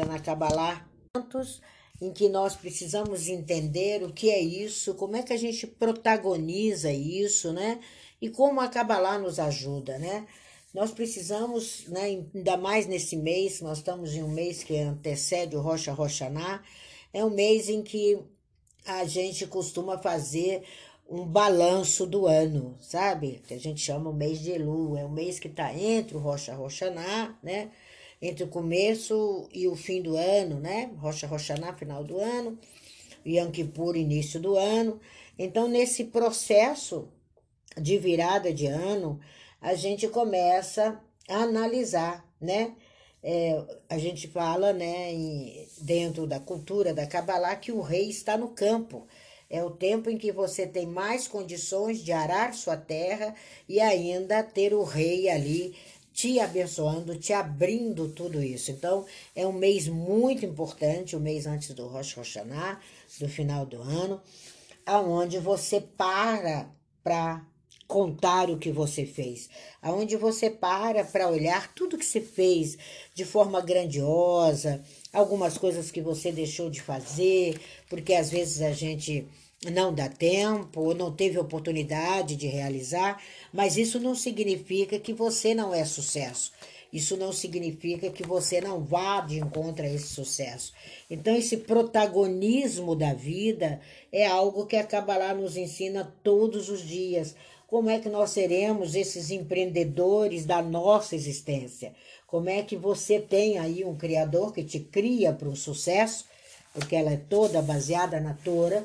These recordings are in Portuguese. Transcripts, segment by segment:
baseada na Kabbalah, em que nós precisamos entender o que é isso, como é que a gente protagoniza isso, né? E como a Kabbalah nos ajuda, né? Nós precisamos, né, ainda mais nesse mês, nós estamos em um mês que antecede o Rocha Rochaná, é um mês em que a gente costuma fazer um balanço do ano, sabe? Que a gente chama o mês de Elu, é o mês que está entre o Rocha Rochaná, né? Entre o começo e o fim do ano, né? Rocha Rochaná, final do ano, Yom Kippur, início do ano. Então, nesse processo de virada de ano, a gente começa a analisar, né? É, a gente fala, né, em, dentro da cultura da Kabbalah, que o rei está no campo. É o tempo em que você tem mais condições de arar sua terra e ainda ter o rei ali te abençoando, te abrindo tudo isso. Então, é um mês muito importante, o mês antes do Rosh Hashanah, do final do ano, aonde você para para contar o que você fez, aonde você para para olhar tudo que você fez de forma grandiosa, algumas coisas que você deixou de fazer, porque às vezes a gente não dá tempo ou não teve oportunidade de realizar, mas isso não significa que você não é sucesso. Isso não significa que você não vá de encontro a esse sucesso. Então, esse protagonismo da vida é algo que a Kabbalah nos ensina todos os dias. Como é que nós seremos esses empreendedores da nossa existência? Como é que você tem aí um Criador que te cria para o sucesso, porque ela é toda baseada na Torá,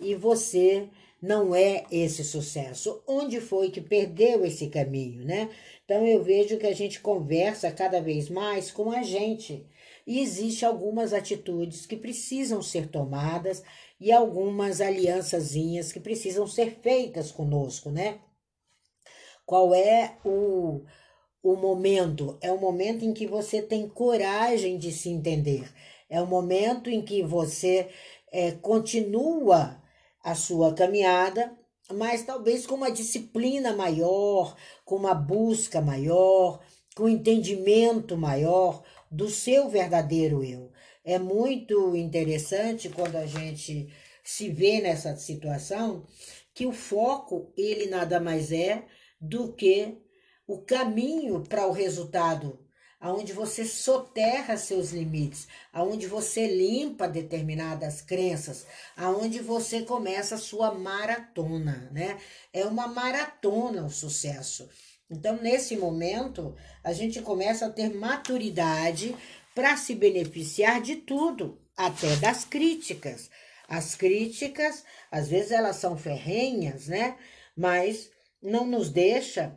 e você não é esse sucesso. Onde foi que perdeu esse caminho, né? Então eu vejo que a gente conversa cada vez mais com a gente e existe algumas atitudes que precisam ser tomadas e algumas aliançazinhas que precisam ser feitas conosco, né? Qual é o, o momento? É o momento em que você tem coragem de se entender. É o momento em que você é, continua a sua caminhada, mas talvez com uma disciplina maior, com uma busca maior, com um entendimento maior do seu verdadeiro eu. É muito interessante quando a gente se vê nessa situação que o foco ele nada mais é do que o caminho para o resultado, aonde você soterra seus limites, aonde você limpa determinadas crenças, aonde você começa a sua maratona, né? É uma maratona o sucesso. Então, nesse momento, a gente começa a ter maturidade para se beneficiar de tudo, até das críticas. As críticas, às vezes elas são ferrenhas, né? Mas não nos deixa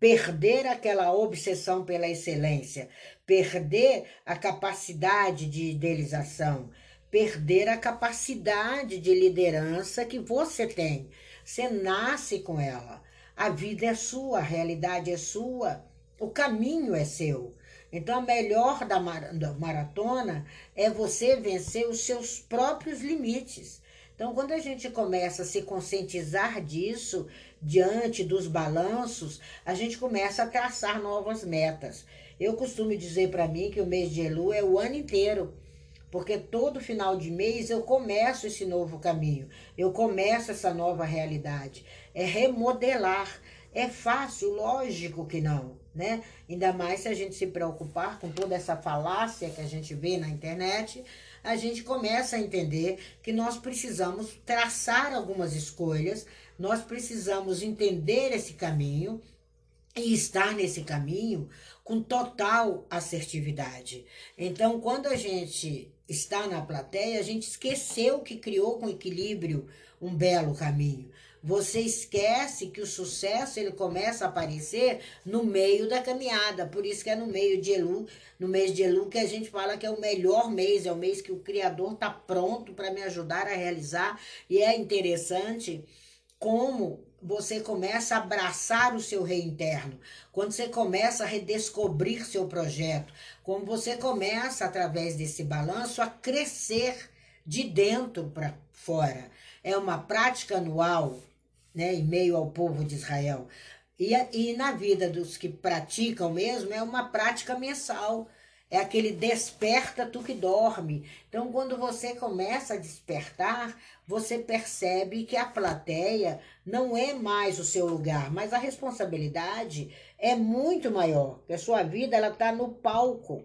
perder aquela obsessão pela excelência, perder a capacidade de idealização, perder a capacidade de liderança que você tem. Você nasce com ela. A vida é sua, a realidade é sua, o caminho é seu. Então, a melhor da maratona é você vencer os seus próprios limites. Então, quando a gente começa a se conscientizar disso diante dos balanços, a gente começa a traçar novas metas. Eu costumo dizer para mim que o mês de Elu é o ano inteiro, porque todo final de mês eu começo esse novo caminho, eu começo essa nova realidade. É remodelar. É fácil? Lógico que não né? Ainda mais se a gente se preocupar com toda essa falácia que a gente vê na internet, a gente começa a entender que nós precisamos traçar algumas escolhas, nós precisamos entender esse caminho e estar nesse caminho com total assertividade. Então, quando a gente está na plateia, a gente esqueceu que criou com equilíbrio um belo caminho. Você esquece que o sucesso ele começa a aparecer no meio da caminhada. Por isso que é no meio de Elu, no mês de Elu que a gente fala que é o melhor mês, é o mês que o Criador está pronto para me ajudar a realizar. E é interessante como você começa a abraçar o seu rei interno, quando você começa a redescobrir seu projeto, como você começa, através desse balanço, a crescer de dentro para fora. É uma prática anual né, em meio ao povo de Israel. E, e na vida dos que praticam mesmo, é uma prática mensal. É aquele desperta tu que dorme. Então, quando você começa a despertar, você percebe que a plateia não é mais o seu lugar, mas a responsabilidade é muito maior. Que a sua vida ela está no palco.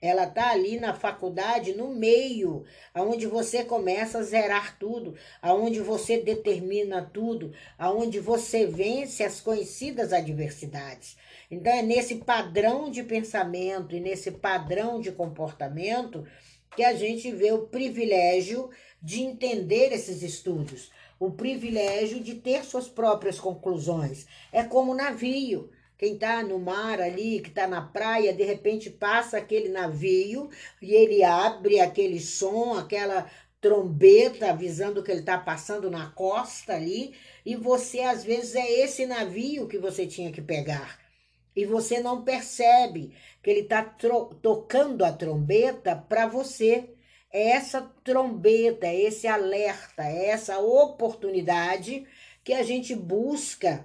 Ela está ali na faculdade, no meio, aonde você começa a zerar tudo, aonde você determina tudo, aonde você vence as conhecidas adversidades. Então é nesse padrão de pensamento e nesse padrão de comportamento que a gente vê o privilégio de entender esses estudos, o privilégio de ter suas próprias conclusões. É como navio. Quem está no mar ali, que está na praia, de repente passa aquele navio e ele abre aquele som, aquela trombeta avisando que ele está passando na costa ali, e você às vezes é esse navio que você tinha que pegar. E você não percebe que ele está tocando a trombeta para você. É essa trombeta, é esse alerta, é essa oportunidade que a gente busca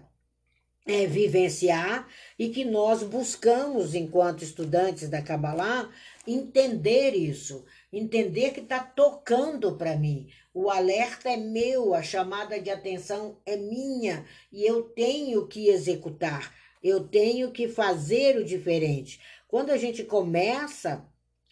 é, vivenciar e que nós buscamos, enquanto estudantes da Kabbalah, entender isso, entender que está tocando para mim. O alerta é meu, a chamada de atenção é minha e eu tenho que executar, eu tenho que fazer o diferente. Quando a gente começa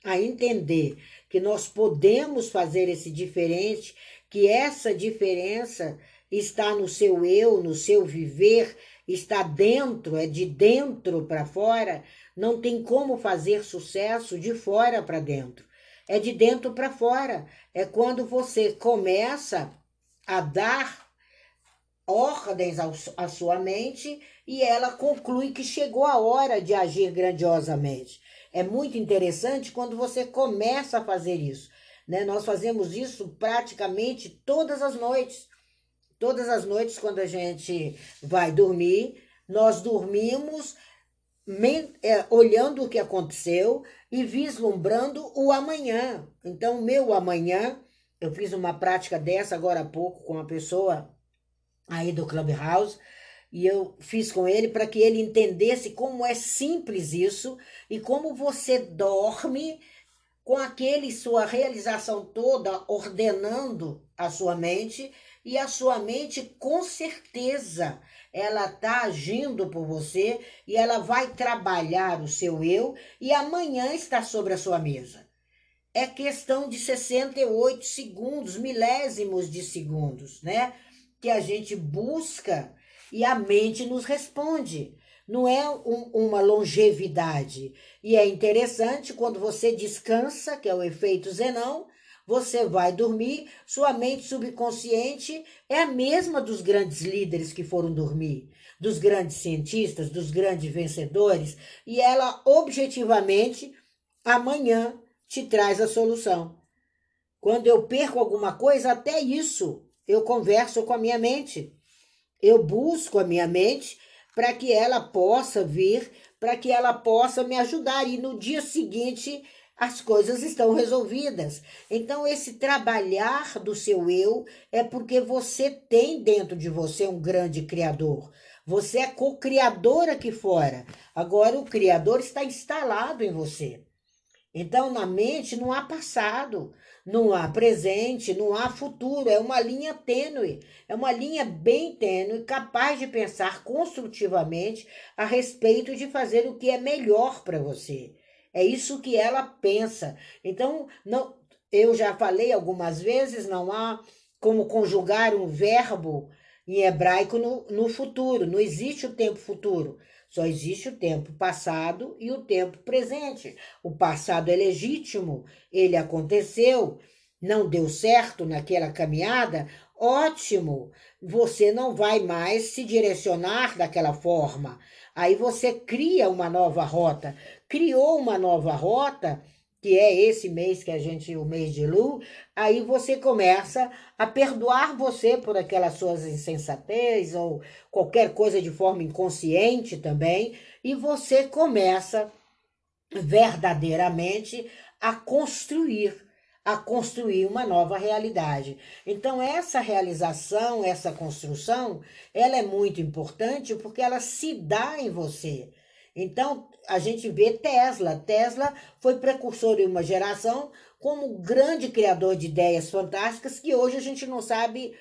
a entender que nós podemos fazer esse diferente, que essa diferença está no seu eu, no seu viver, está dentro, é de dentro para fora, não tem como fazer sucesso de fora para dentro. É de dentro para fora. É quando você começa a dar ordens à sua mente e ela conclui que chegou a hora de agir grandiosamente. É muito interessante quando você começa a fazer isso. Né? Nós fazemos isso praticamente todas as noites. Todas as noites, quando a gente vai dormir, nós dormimos é, olhando o que aconteceu e vislumbrando o amanhã. Então, meu amanhã, eu fiz uma prática dessa agora há pouco com uma pessoa aí do Clubhouse, e eu fiz com ele para que ele entendesse como é simples isso e como você dorme com aquele sua realização toda ordenando a sua mente e a sua mente, com certeza, ela está agindo por você e ela vai trabalhar o seu eu e amanhã está sobre a sua mesa. É questão de 68 segundos, milésimos de segundos, né? Que a gente busca e a mente nos responde. Não é um, uma longevidade. E é interessante quando você descansa, que é o efeito Zenão, você vai dormir, sua mente subconsciente é a mesma dos grandes líderes que foram dormir, dos grandes cientistas, dos grandes vencedores, e ela objetivamente amanhã te traz a solução. Quando eu perco alguma coisa, até isso eu converso com a minha mente. Eu busco a minha mente para que ela possa vir, para que ela possa me ajudar. E no dia seguinte as coisas estão resolvidas. Então, esse trabalhar do seu eu é porque você tem dentro de você um grande criador. Você é co-criador aqui fora. Agora, o criador está instalado em você. Então, na mente não há passado, não há presente, não há futuro. É uma linha tênue, é uma linha bem tênue, capaz de pensar construtivamente a respeito de fazer o que é melhor para você. É isso que ela pensa. Então, não, eu já falei algumas vezes, não há como conjugar um verbo em hebraico no, no futuro. Não existe o tempo futuro. Só existe o tempo passado e o tempo presente. O passado é legítimo, ele aconteceu, não deu certo naquela caminhada, ótimo. Você não vai mais se direcionar daquela forma. Aí você cria uma nova rota. Criou uma nova rota, que é esse mês que a gente, o mês de Lu, aí você começa a perdoar você por aquelas suas insensatez ou qualquer coisa de forma inconsciente também, e você começa verdadeiramente a construir a construir uma nova realidade. Então essa realização, essa construção, ela é muito importante porque ela se dá em você. Então, a gente vê Tesla. Tesla foi precursor em uma geração como grande criador de ideias fantásticas que hoje a gente não sabe,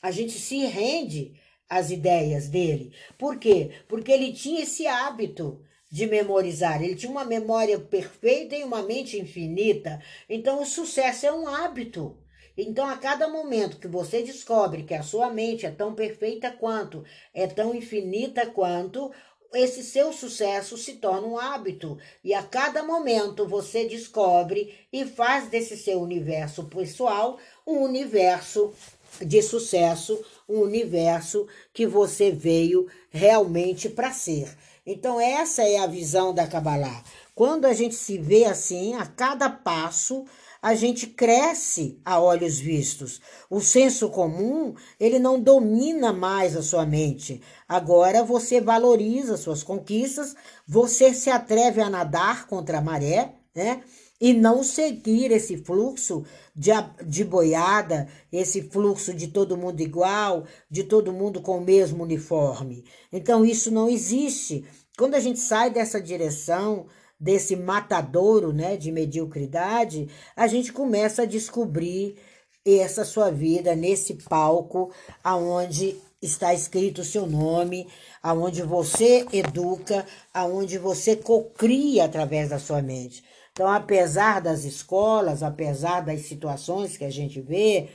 a gente se rende às ideias dele. Por quê? Porque ele tinha esse hábito de memorizar. Ele tinha uma memória perfeita e uma mente infinita. Então, o sucesso é um hábito. Então, a cada momento que você descobre que a sua mente é tão perfeita quanto, é tão infinita quanto, esse seu sucesso se torna um hábito. E a cada momento você descobre e faz desse seu universo pessoal um universo de sucesso, um universo que você veio realmente para ser. Então, essa é a visão da Kabbalah. Quando a gente se vê assim, a cada passo, a gente cresce a olhos vistos. O senso comum, ele não domina mais a sua mente. Agora você valoriza suas conquistas, você se atreve a nadar contra a maré, né? E não seguir esse fluxo de, de boiada, esse fluxo de todo mundo igual, de todo mundo com o mesmo uniforme. Então, isso não existe. Quando a gente sai dessa direção, desse matadouro né, de mediocridade, a gente começa a descobrir essa sua vida nesse palco aonde está escrito o seu nome, aonde você educa, aonde você cocria através da sua mente. Então, apesar das escolas, apesar das situações que a gente vê,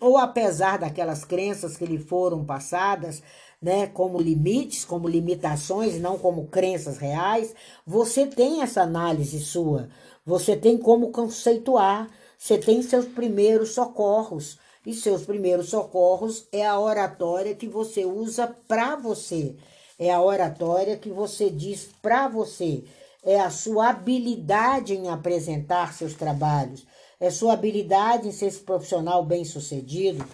ou apesar daquelas crenças que lhe foram passadas, né, como limites, como limitações, não como crenças reais, você tem essa análise sua, você tem como conceituar, você tem seus primeiros socorros, e seus primeiros socorros é a oratória que você usa para você, é a oratória que você diz para você, é a sua habilidade em apresentar seus trabalhos, é sua habilidade em ser esse profissional bem-sucedido,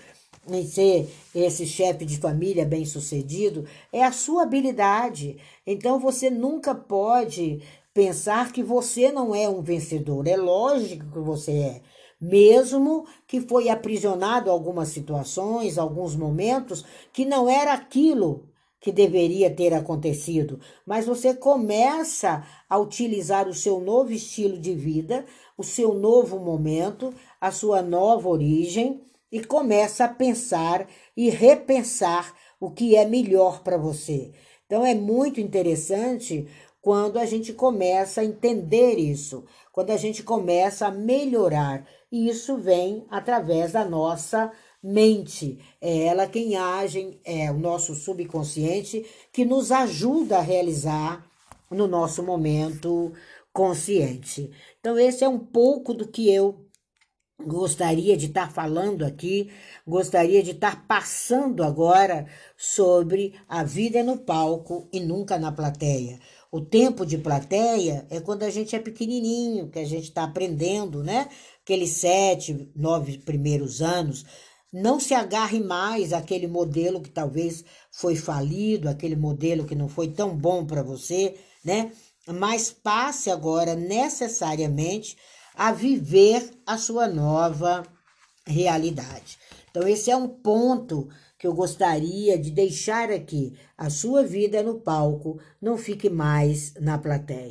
em ser esse chefe de família bem sucedido, é a sua habilidade. Então você nunca pode pensar que você não é um vencedor. É lógico que você é. Mesmo que foi aprisionado algumas situações, alguns momentos, que não era aquilo que deveria ter acontecido, mas você começa a utilizar o seu novo estilo de vida, o seu novo momento, a sua nova origem e começa a pensar e repensar o que é melhor para você. Então é muito interessante quando a gente começa a entender isso, quando a gente começa a melhorar. E isso vem através da nossa mente. É ela quem age, é o nosso subconsciente que nos ajuda a realizar no nosso momento consciente. Então, esse é um pouco do que eu gostaria de estar falando aqui, gostaria de estar passando agora sobre a vida no palco e nunca na plateia. O tempo de plateia é quando a gente é pequenininho, que a gente está aprendendo, né? Aqueles sete, nove primeiros anos. Não se agarre mais àquele modelo que talvez foi falido, aquele modelo que não foi tão bom para você, né? Mas passe agora necessariamente a viver a sua nova realidade. Então, esse é um ponto que eu gostaria de deixar aqui. A sua vida no palco, não fique mais na plateia.